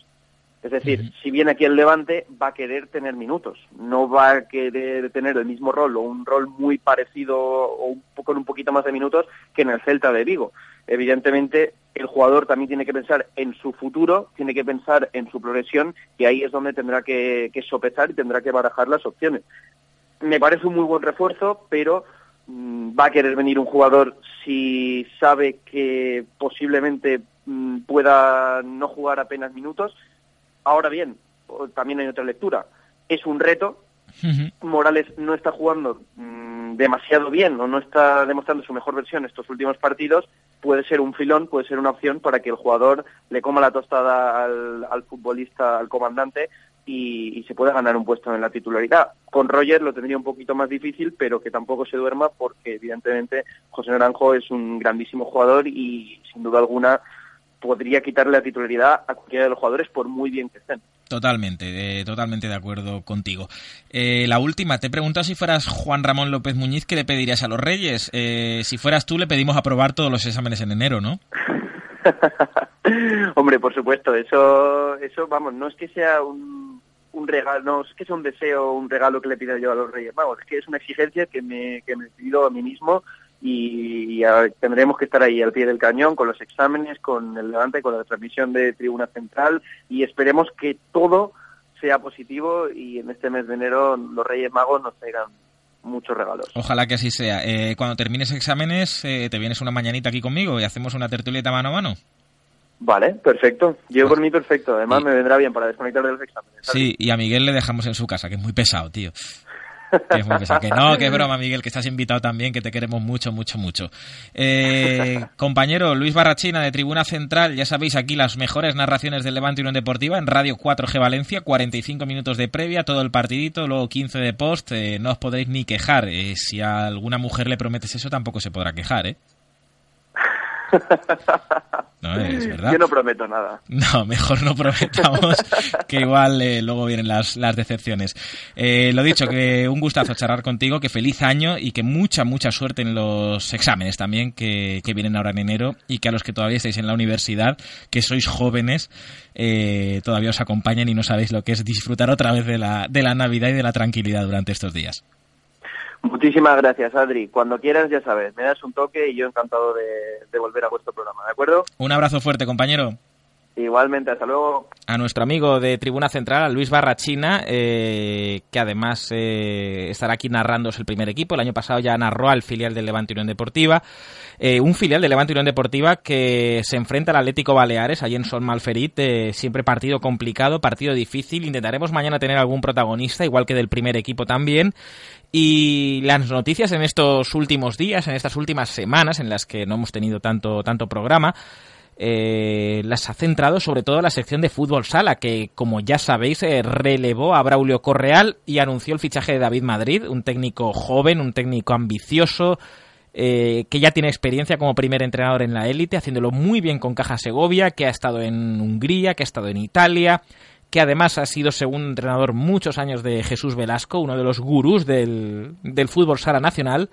Es decir, si viene aquí el Levante, va a querer tener minutos, no va a querer tener el mismo rol o un rol muy parecido o un, con un poquito más de minutos que en el Celta de Vigo. Evidentemente, el jugador también tiene que pensar en su futuro, tiene que pensar en su progresión y ahí es donde tendrá que, que sopesar y tendrá que barajar las opciones. Me parece un muy buen refuerzo, pero mm, va a querer venir un jugador si sabe que posiblemente mm, pueda no jugar apenas minutos Ahora bien, también hay otra lectura. Es un reto. Morales no está jugando mm, demasiado bien o no está demostrando su mejor versión estos últimos partidos. Puede ser un filón, puede ser una opción para que el jugador le coma la tostada al, futbolista, al comandante y, se pueda ganar un puesto en la titularidad. Con Roger lo tendría un poquito más difícil, pero que tampoco se duerma porque evidentemente José Naranjo es un grandísimo jugador y sin duda alguna podría quitarle la titularidad a cualquiera de los jugadores por muy bien que estén. Totalmente, eh, totalmente de acuerdo contigo. Eh, la última, te pregunto si fueras Juan Ramón López Muñiz, ¿qué le pedirías a los Reyes? Eh, si fueras tú, le pedimos aprobar todos los exámenes en enero, ¿no? [laughs] Hombre, por supuesto, eso, eso, vamos, no es que sea un, un regalo, no es que sea un deseo, un regalo que le pida yo a los Reyes Magos, es que es una exigencia que me, que me pido a mí mismo y, tendremos que estar ahí al pie del cañón con los exámenes, con el levante, con la transmisión de Tribuna Central y esperemos que todo sea positivo y en este mes de enero los Reyes Magos nos traigan muchos regalos. Ojalá que así sea. Eh, cuando termines exámenes, eh, te vienes una mañanita aquí conmigo y hacemos una tertulieta mano a mano. Vale, perfecto. Yo por mí perfecto. Además me vendrá bien para desconectar de los exámenes. Sí, y a Miguel le dejamos en su casa, que es muy pesado, tío. Que, no, que broma, Miguel, que estás invitado también, que te queremos mucho, mucho, mucho. Eh, [laughs] compañero Luis Barrachina de Tribuna Central, ya sabéis aquí las mejores narraciones del Levante Unión Deportiva en Radio 4G Valencia, 45 minutos de previa, todo el partidito, luego 15 de post, eh, no os podréis ni quejar. Eh, si a alguna mujer le prometes eso, tampoco se podrá quejar, ¿eh? No, es verdad. Yo no prometo nada. [laughs] No, mejor no prometamos, que igual eh, luego vienen las, las decepciones. Eh, lo dicho, que un gustazo charlar contigo, que feliz año y que mucha, mucha suerte en los exámenes también que, que vienen ahora en enero y que a los que todavía estáis en la universidad, que sois jóvenes, eh, todavía os acompañen y no sabéis lo que es disfrutar otra vez de la, de la Navidad y de la tranquilidad durante estos días. Muchísimas gracias, Adri. Cuando quieras, ya sabes, me das un toque y yo encantado de, volver a vuestro programa, ¿de acuerdo? Un abrazo fuerte, compañero. Igualmente, hasta luego. A nuestro amigo de Tribuna Central, a Luis Barrachina, eh, que además eh, estará aquí narrándose el primer equipo. El año pasado ya narró al filial del Levante Unión Deportiva. Eh, un filial del Levante Unión Deportiva que se enfrenta al Atlético Baleares, allí en Sol Malferit. siempre partido complicado, partido difícil. Intentaremos mañana tener algún protagonista, igual que del primer equipo también. Y las noticias en estos últimos días, en estas últimas semanas en las que no hemos tenido tanto, tanto programa, eh, las ha centrado sobre todo la sección de fútbol sala, que como ya sabéis eh, relevó a Braulio Correal y anunció el fichaje de David Madrid, un técnico joven, un técnico ambicioso, eh, que ya tiene experiencia como primer entrenador en la élite, haciéndolo muy bien con Caja Segovia, que ha estado en Hungría, que ha estado en Italia, que además ha sido segundo entrenador muchos años de Jesús Velasco, uno de los gurús del, del fútbol sala nacional,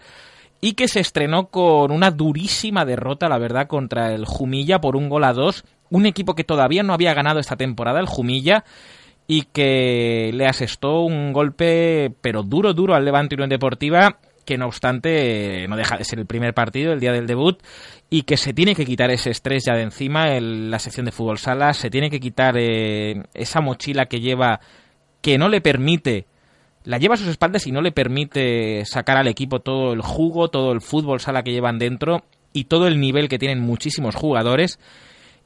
y que se estrenó con una durísima derrota, la verdad, contra el Jumilla por un gol a dos, un equipo que todavía no había ganado esta temporada, el Jumilla, y que le asestó un golpe, pero duro, duro al Levante Unión Deportiva, que no obstante no deja de ser el primer partido, el día del debut, y que se tiene que quitar ese estrés ya de encima en la sección de fútbol sala, se tiene que quitar eh, esa mochila que lleva que no le permite la lleva a sus espaldas y no le permite sacar al equipo todo el jugo, todo el fútbol sala que llevan dentro y todo el nivel que tienen muchísimos jugadores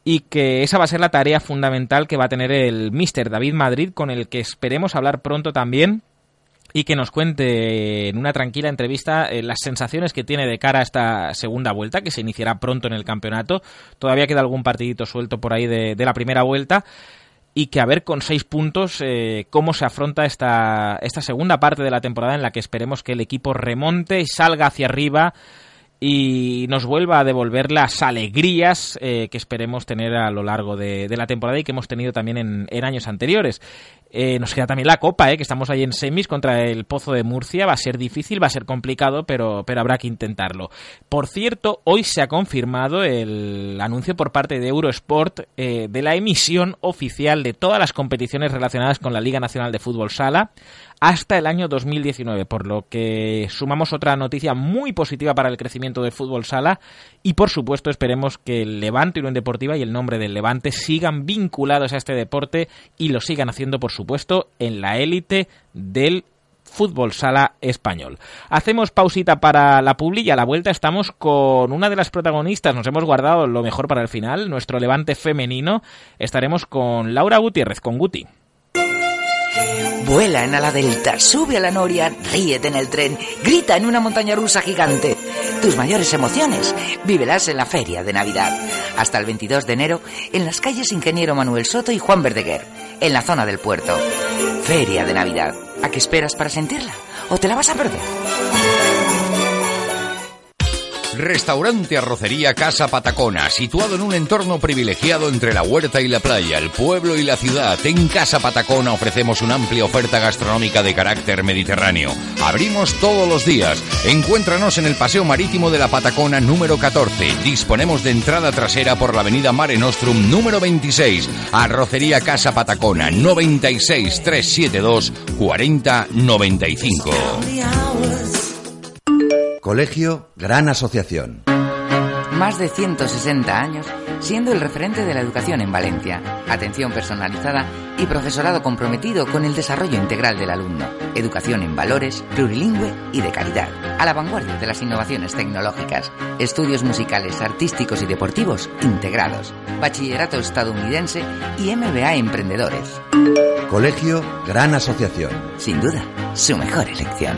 y que esa va a ser la tarea fundamental que va a tener el Mister David Madrid con el que esperemos hablar pronto también y que nos cuente en una tranquila entrevista eh, las sensaciones que tiene de cara a esta segunda vuelta, que se iniciará pronto en el campeonato. Todavía queda algún partidito suelto por ahí de, la primera vuelta. Y que a ver con seis puntos eh, cómo se afronta esta, esta segunda parte de la temporada en la que esperemos que el equipo remonte y salga hacia arriba y nos vuelva a devolver las alegrías eh, que esperemos tener a lo largo de, la temporada y que hemos tenido también en, años anteriores. Eh, nos queda también la Copa, eh, que estamos ahí en semis contra el Pozo de Murcia. Va a ser difícil, va a ser complicado, pero, pero habrá que intentarlo. Por cierto, hoy se ha confirmado el anuncio por parte de Eurosport eh, de la emisión oficial de todas las competiciones relacionadas con la Liga Nacional de Fútbol Sala hasta el año 2019, por lo que sumamos otra noticia muy positiva para el crecimiento del fútbol sala y por supuesto esperemos que el Levante Unión Deportiva y el nombre del Levante sigan vinculados a este deporte y lo sigan haciendo por supuesto en la élite del fútbol sala español. Hacemos pausita para la publi y a la vuelta estamos con una de las protagonistas. Nos hemos guardado lo mejor para el final, nuestro levante femenino. Estaremos con Laura Gutiérrez, con Guti. Vuela en ala delta, sube a la noria, ríete en el tren, grita en una montaña rusa gigante. Tus mayores emociones, vívelas en la Feria de Navidad. Hasta el 22 de enero, en las calles Ingeniero Manuel Soto y Juan Verdeguer, en la zona del puerto. Feria de Navidad. ¿A qué esperas para sentirla? ¿O te la vas a perder? Restaurante Arrocería Casa Patacona, situado en un entorno privilegiado entre la huerta y la playa, el pueblo y la ciudad. En Casa Patacona ofrecemos una amplia oferta gastronómica de carácter mediterráneo. Abrimos todos los días. Encuéntranos en el Paseo Marítimo de la Patacona número 14. Disponemos de entrada trasera por la avenida Mare Nostrum número 26. Arrocería Casa Patacona 96 372 4095. Colegio Gran Asociación. Más de 160 años siendo el referente de la educación en Valencia. Atención personalizada y profesorado comprometido con el desarrollo integral del alumno. Educación en valores, plurilingüe y de calidad. A la vanguardia de las innovaciones tecnológicas. Estudios musicales, artísticos y deportivos integrados. Bachillerato estadounidense y MBA Emprendedores. Colegio Gran Asociación. Sin duda, su mejor elección.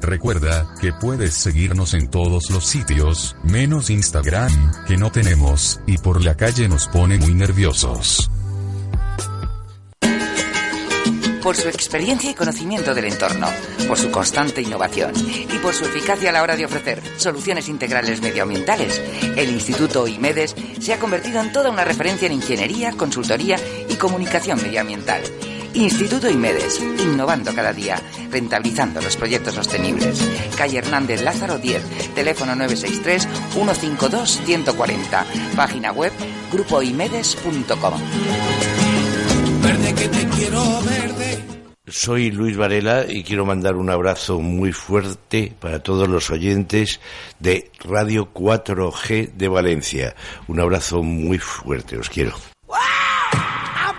Recuerda que puedes seguirnos en todos los sitios, menos Instagram, que no tenemos, y por la calle nos pone muy nerviosos. Por su experiencia y conocimiento del entorno, por su constante innovación y por su eficacia a la hora de ofrecer soluciones integrales medioambientales, el Instituto IMEDES se ha convertido en toda una referencia en ingeniería, consultoría y comunicación medioambiental. Instituto Imedes, innovando cada día, rentabilizando los proyectos sostenibles. Calle Hernández Lázaro 10, teléfono 963-152-140, página web grupoimedes.com. Verde que te quiero verde. Soy Luis Varela y quiero mandar un abrazo muy fuerte para todos los oyentes de Radio 4G de Valencia. Un abrazo muy fuerte, os quiero.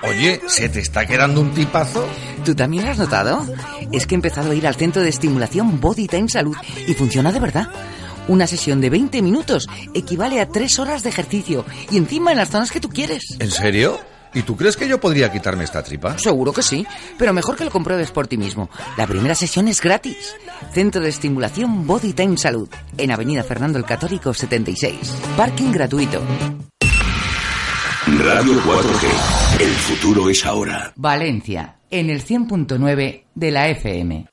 Oye, ¿se te está quedando un tipazo? ¿Tú también lo has notado? Es que he empezado a ir al centro de estimulación Body Time Salud y funciona de verdad. Una sesión de 20 minutos equivale a 3 horas de ejercicio y encima en las zonas que tú quieres. ¿En serio? ¿Y tú crees que yo podría quitarme esta tripa? Seguro que sí, pero mejor que lo compruebes por ti mismo. La primera sesión es gratis. Centro de Estimulación Body Time Salud, en Avenida Fernando el Católico 76. Parking gratuito. Radio 4G. El futuro es ahora. Valencia, en el 100.9 de la FM.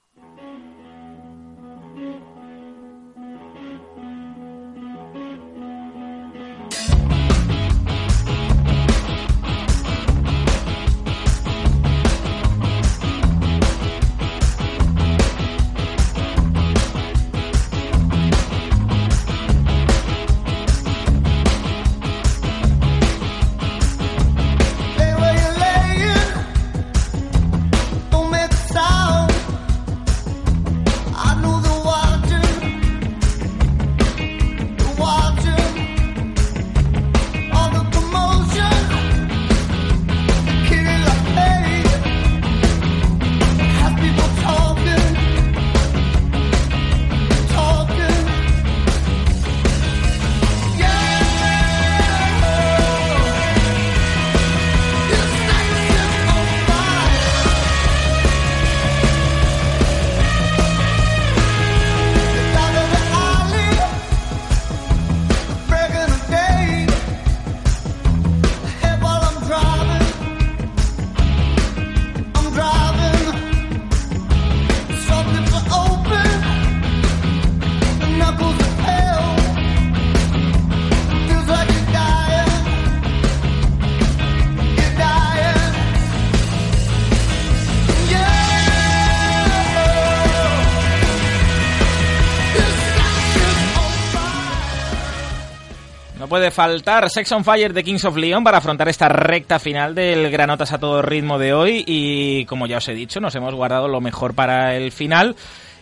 Puede faltar Sex on Fire de Kings of Leon para afrontar esta recta final del Granotas a todo ritmo de hoy y como ya os he dicho, nos hemos guardado lo mejor para el final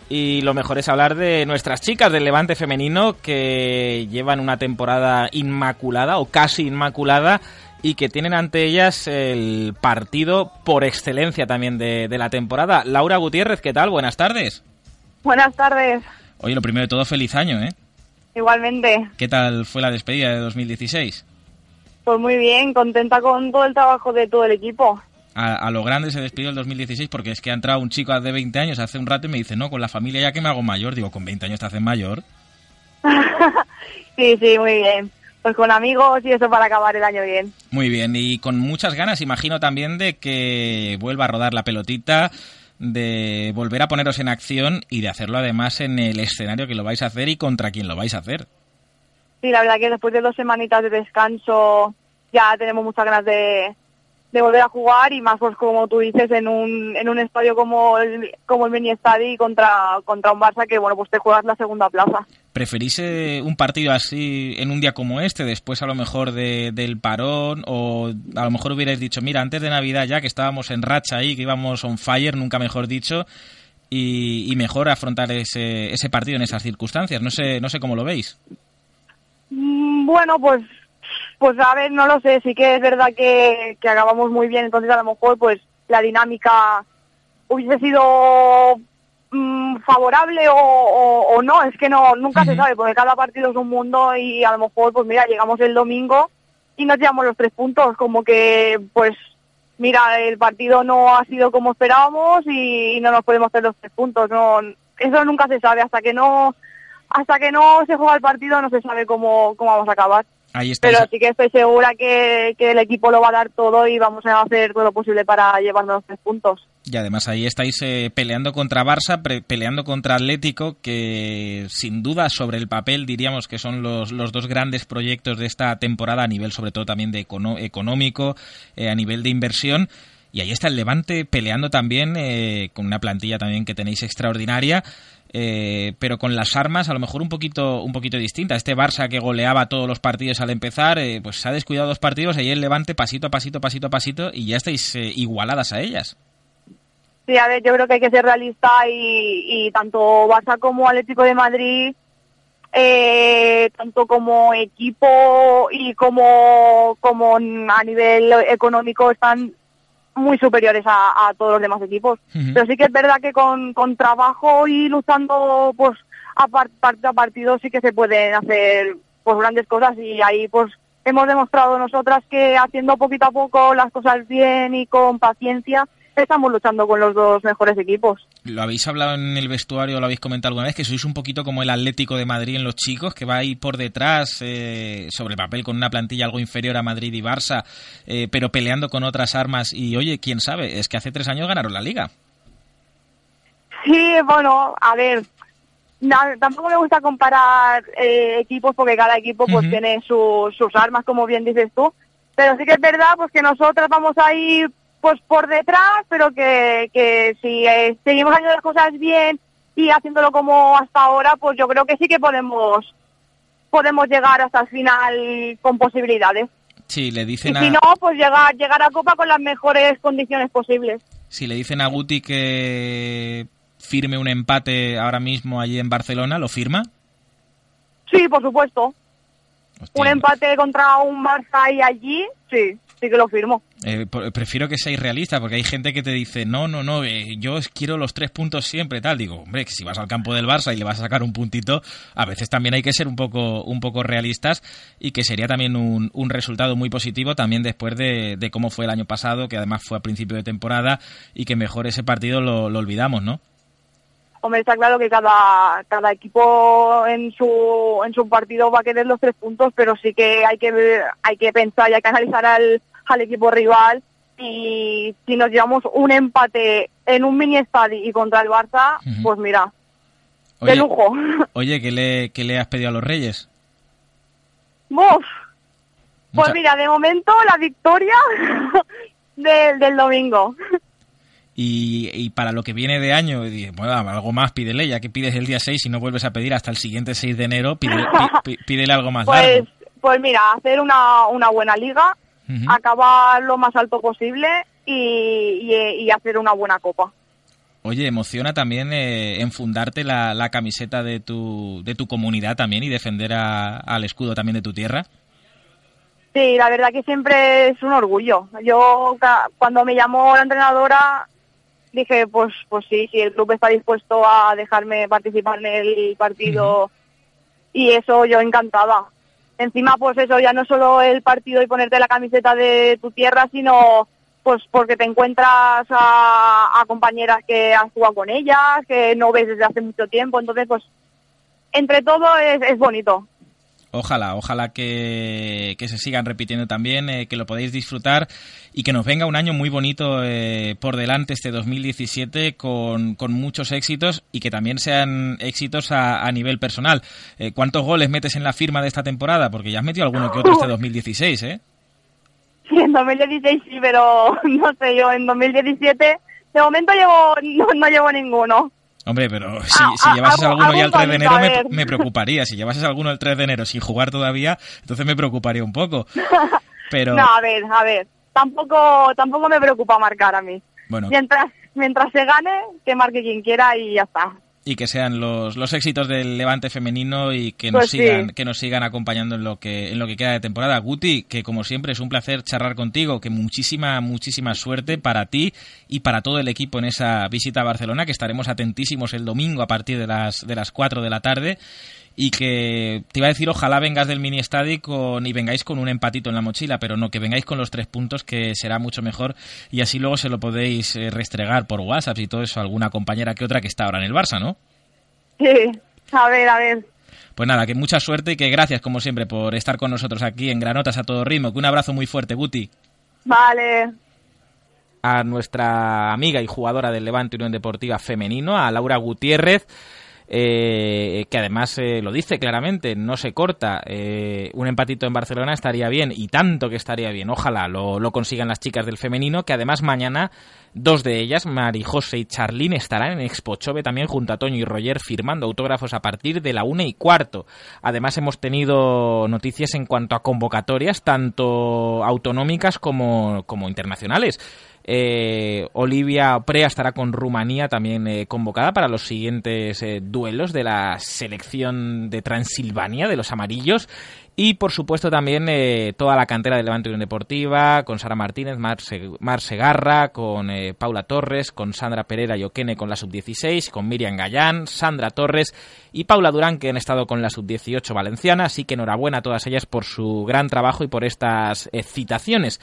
y lo mejor es hablar de nuestras chicas del Levante femenino que llevan una temporada inmaculada o casi inmaculada y que tienen ante ellas el partido por excelencia también de, de la temporada. Laura Gutiérrez, ¿qué tal? Buenas tardes. Buenas tardes. Oye, lo primero de todo, feliz año, ¿eh? Igualmente. ¿Qué tal fue la despedida de 2016? Pues muy bien, contenta con todo el trabajo de todo el equipo. A, a, lo grande se despidió el 2016 porque es que ha entrado un chico de 20 años hace un rato y me dice, no, con la familia ya que me hago mayor. Digo, con 20 años te haces mayor. [laughs] sí, sí, muy bien. Pues con amigos y eso para acabar el año bien. Muy bien, y con muchas ganas, imagino también de que vuelva a rodar la pelotita, de volver a poneros en acción y de hacerlo además en el escenario que lo vais a hacer y contra quien lo vais a hacer. Sí, la verdad que después de dos semanitas de descanso ya tenemos muchas ganas de, de volver a jugar y más pues como tú dices en un, en un estadio como el, como el mini estadio contra, contra un Barça que bueno pues te juegas la segunda plaza. ¿Preferís eh, un partido así en un día como este, después a lo mejor de, del parón o a lo mejor hubierais dicho, mira, antes de Navidad ya que estábamos en racha ahí, que íbamos on fire, nunca mejor dicho, y, mejor afrontar ese, ese partido en esas circunstancias? No sé, no sé cómo lo veis. Mm, Bueno, pues pues a ver, no lo sé, sí que es verdad que, que acabamos muy bien, entonces a lo mejor pues la dinámica hubiese sido mm, favorable o, o, o, no, es que no nunca uh -huh. se sabe, porque cada partido es un mundo y a lo mejor pues mira, llegamos el domingo y nos llevamos los tres puntos, como que pues mira, el partido no ha sido como esperábamos y, y no nos podemos hacer los tres puntos, no eso nunca se sabe, hasta que no hasta que no se juega el partido no se sabe cómo, cómo vamos a acabar. Pero sí que estoy segura que, que, el equipo lo va a dar todo y vamos a hacer todo lo posible para llevarnos los tres puntos. Y además ahí estáis eh, peleando contra Barça, peleando contra Atlético, que sin duda sobre el papel diríamos que son los, los dos grandes proyectos de esta temporada a nivel sobre todo también de econo económico, eh, a nivel de inversión. Y ahí está el Levante peleando también eh, con una plantilla también que tenéis extraordinaria. Eh, pero con las armas a lo mejor un poquito un poquito distinta. Este Barça que goleaba todos los partidos al empezar, eh, pues se ha descuidado dos partidos, ahí el Levante pasito a pasito, pasito a pasito, y ya estáis eh, igualadas a ellas. Sí, a ver, yo creo que hay que ser realista y, y tanto Barça como Atlético de Madrid, eh, tanto como equipo y como, como a nivel económico están muy superiores a, a, todos los demás equipos. Uh -huh. Pero sí que es verdad que con, con trabajo y luchando pues a partido a partido sí que se pueden hacer pues grandes cosas y ahí pues hemos demostrado nosotras que haciendo poquito a poco las cosas bien y con paciencia estamos luchando con los dos mejores equipos. Lo habéis hablado en el vestuario, lo habéis comentado alguna vez, que sois un poquito como el Atlético de Madrid en los chicos, que va ahí por detrás, eh, sobre papel, con una plantilla algo inferior a Madrid y Barça, eh, pero peleando con otras armas. Y oye, quién sabe, es que hace tres años ganaron la liga. Sí, bueno, a ver, no, tampoco me gusta comparar eh, equipos porque cada equipo pues uh -huh. tiene su, sus armas, como bien dices tú. Pero sí que es verdad pues que nosotras vamos ahí pues por detrás, pero que, que si eh, seguimos haciendo las cosas bien y haciéndolo como hasta ahora, pues yo creo que sí que podemos podemos llegar hasta el final con posibilidades. Sí, le dicen y si a... no, pues llegar llegar a Copa con las mejores condiciones posibles. Si le dicen a Guti que firme un empate ahora mismo allí en Barcelona, ¿lo firma? Sí, por supuesto. Hostia, un empate contra un Barça y allí, sí sí que lo firmo. Eh, prefiero que seáis realistas, porque hay gente que te dice, no, no, no, eh, yo quiero los tres puntos siempre, tal. Digo, hombre, que si vas al campo del Barça y le vas a sacar un puntito, a veces también hay que ser un poco, un poco realistas y que sería también un, un resultado muy positivo también después de, cómo fue el año pasado, que además fue a principio de temporada y que mejor ese partido lo, lo olvidamos, ¿no? Hombre, está claro que cada, cada equipo en su, en su partido va a querer los tres puntos, pero sí que hay que, hay que pensar y hay que analizar al, al equipo rival y si nos llevamos un empate en un mini estadio y contra el Barça, uh -huh. pues mira, oye, de lujo. [laughs] Oye, ¿qué le, ¿qué le has pedido a los Reyes? Uf. Pues mira, de momento la victoria [laughs] de, del domingo. Y, y, para lo que viene de año, bueno, algo más pídele, ya que pides el día 6 y no vuelves a pedir hasta el siguiente 6 de enero, pídele, pídele algo más pues, largo. Pues mira, hacer una, una buena liga, acabar lo más alto posible y, y- y hacer una buena copa. Oye, emociona también eh, enfundarte la, la camiseta de tu, de tu comunidad también y defender a- al escudo también de tu tierra. Sí, la verdad que siempre es un orgullo. Yo cuando me llamó la entrenadora dije, pues pues sí, si el club está dispuesto a dejarme participar en el partido y eso yo encantada. Encima pues eso ya no solo el partido y ponerte la camiseta de tu tierra, sino pues porque te encuentras a, compañeras que has jugado con ellas, que no ves desde hace mucho tiempo, entonces pues entre todo es bonito. Ojalá, ojalá que, que se sigan repitiendo también, eh, que lo podáis disfrutar y que nos venga un año muy bonito eh, por delante este 2017 con, con muchos éxitos y que también sean éxitos a, a nivel personal. Eh, ¿Cuántos goles metes en la firma de esta temporada? Porque ya has metido alguno que otro este 2016, ¿eh? Sí, en 2016 sí, pero [laughs] no sé, yo en 2017 de momento llevo, no, no llevo ninguno. Hombre, pero si, Ah, si ah, llevases alguno ya el algo 3 de enero me preocuparía. Si llevases alguno el 3 de enero sin jugar todavía, entonces me preocuparía un poco. [laughs] Pero No, a ver, a ver, tampoco, tampoco me preocupa marcar a mí. bueno, Mientras, mientras se gane, que marque quien quiera y ya está. Y que sean los, los éxitos del Levante femenino y que Pues nos sí. sigan que nos sigan acompañando en lo que en lo que queda de temporada. Guti, que como siempre es un placer charlar contigo, que muchísima muchísima suerte para ti y para todo el equipo en esa visita a Barcelona, que estaremos atentísimos el domingo a partir de las de las 4 de la tarde. Y que te iba a decir, ojalá vengas del mini estadio con, y vengáis con un empatito en la mochila, pero no, que vengáis con los tres puntos, que será mucho mejor. Y así luego se lo podéis eh, restregar por WhatsApp y todo eso a alguna compañera que otra que está ahora en el Barça, ¿no? Sí, a ver, a ver. Pues nada, que mucha suerte y que gracias como siempre por estar con nosotros aquí en Granotas a todo ritmo. Que un abrazo muy fuerte, Guti. Vale. A nuestra amiga y jugadora del Levante Unión Deportiva Femenino, a Laura Gutiérrez, eh, que además eh, lo dice claramente, no se corta. Eh, un empatito en Barcelona estaría bien y tanto que estaría bien. Ojalá lo, consigan las chicas del femenino, que además mañana dos de ellas, Marijose y Charlín, estarán en Expo Chove también junto a Toño y Roger firmando autógrafos a partir de la una y cuarto. Además hemos tenido noticias en cuanto a convocatorias, tanto autonómicas como, como internacionales. Eh, Olivia Prea estará con Rumanía también eh, convocada para los siguientes eh, duelos de la selección de Transilvania, de los amarillos. Y por supuesto también eh, toda la cantera de Levante Unión Deportiva, con Sara Martínez, Mar, Se- Mar Segarra, con Paula Torres, con Sandra Pereira y Oquene con la sub-16, con Miriam Gallán, Sandra Torres y Paula Durán que han estado con la sub-18 valenciana. Así que enhorabuena a todas ellas por su gran trabajo y por estas citaciones.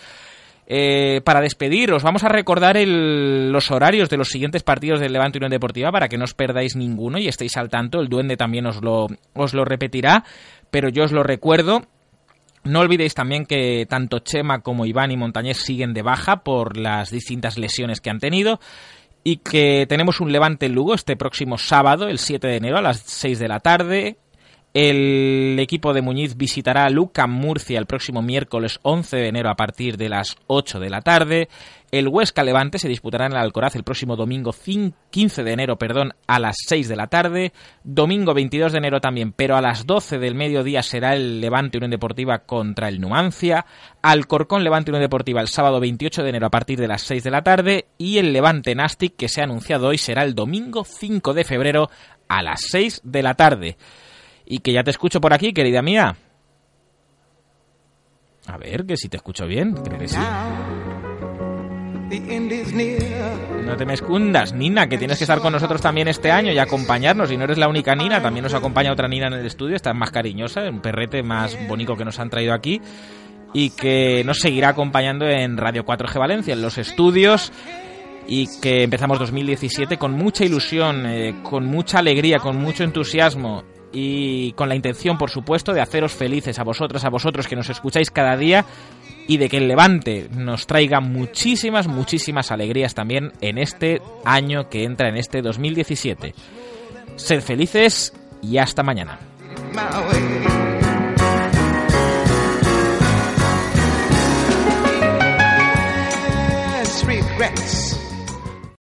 Eh, para despedir, os vamos a recordar los horarios de los siguientes partidos del Levante Unión Deportiva para que no os perdáis ninguno y estéis al tanto. El Duende también os lo, os lo repetirá, pero yo os lo recuerdo. No olvidéis también que tanto Chema como Iván y Montañés siguen de baja por las distintas lesiones que han tenido y que tenemos un Levante Lugo este próximo sábado, el 7 de enero a las 6 de la tarde. El equipo de Muñiz visitará a Luca Murcia el próximo miércoles 11 de enero a partir de las 8 de la tarde. El Huesca Levante se disputará en el Alcoraz el próximo domingo cin- 15 de enero perdón, a las 6 de la tarde. Domingo 22 de enero también, pero a las 12 del mediodía será el Levante Unión Deportiva contra el Numancia. Alcorcón Levante Unión Deportiva el sábado 28 de enero a partir de las 6 de la tarde. Y el Levante Nastic que se ha anunciado hoy será el domingo 5 de febrero a las 6 de la tarde. Y que ya te escucho por aquí, querida mía. A ver, que si te escucho bien, creo que sí. No te me escondas, Nina, que tienes que estar con nosotros también este año y acompañarnos. Y no eres la única Nina, también nos acompaña otra Nina en el estudio, esta es más cariñosa, un perrete más bonito que nos han traído aquí. Y que nos seguirá acompañando en Radio 4G Valencia, en los estudios. Y que empezamos 2017 con mucha ilusión, eh, con mucha alegría, con mucho entusiasmo y con la intención, por supuesto, de haceros felices a vosotras, a vosotros que nos escucháis cada día y de que el Levante nos traiga muchísimas, muchísimas alegrías también en este año que entra en este 2017. Sed felices y hasta mañana. regrets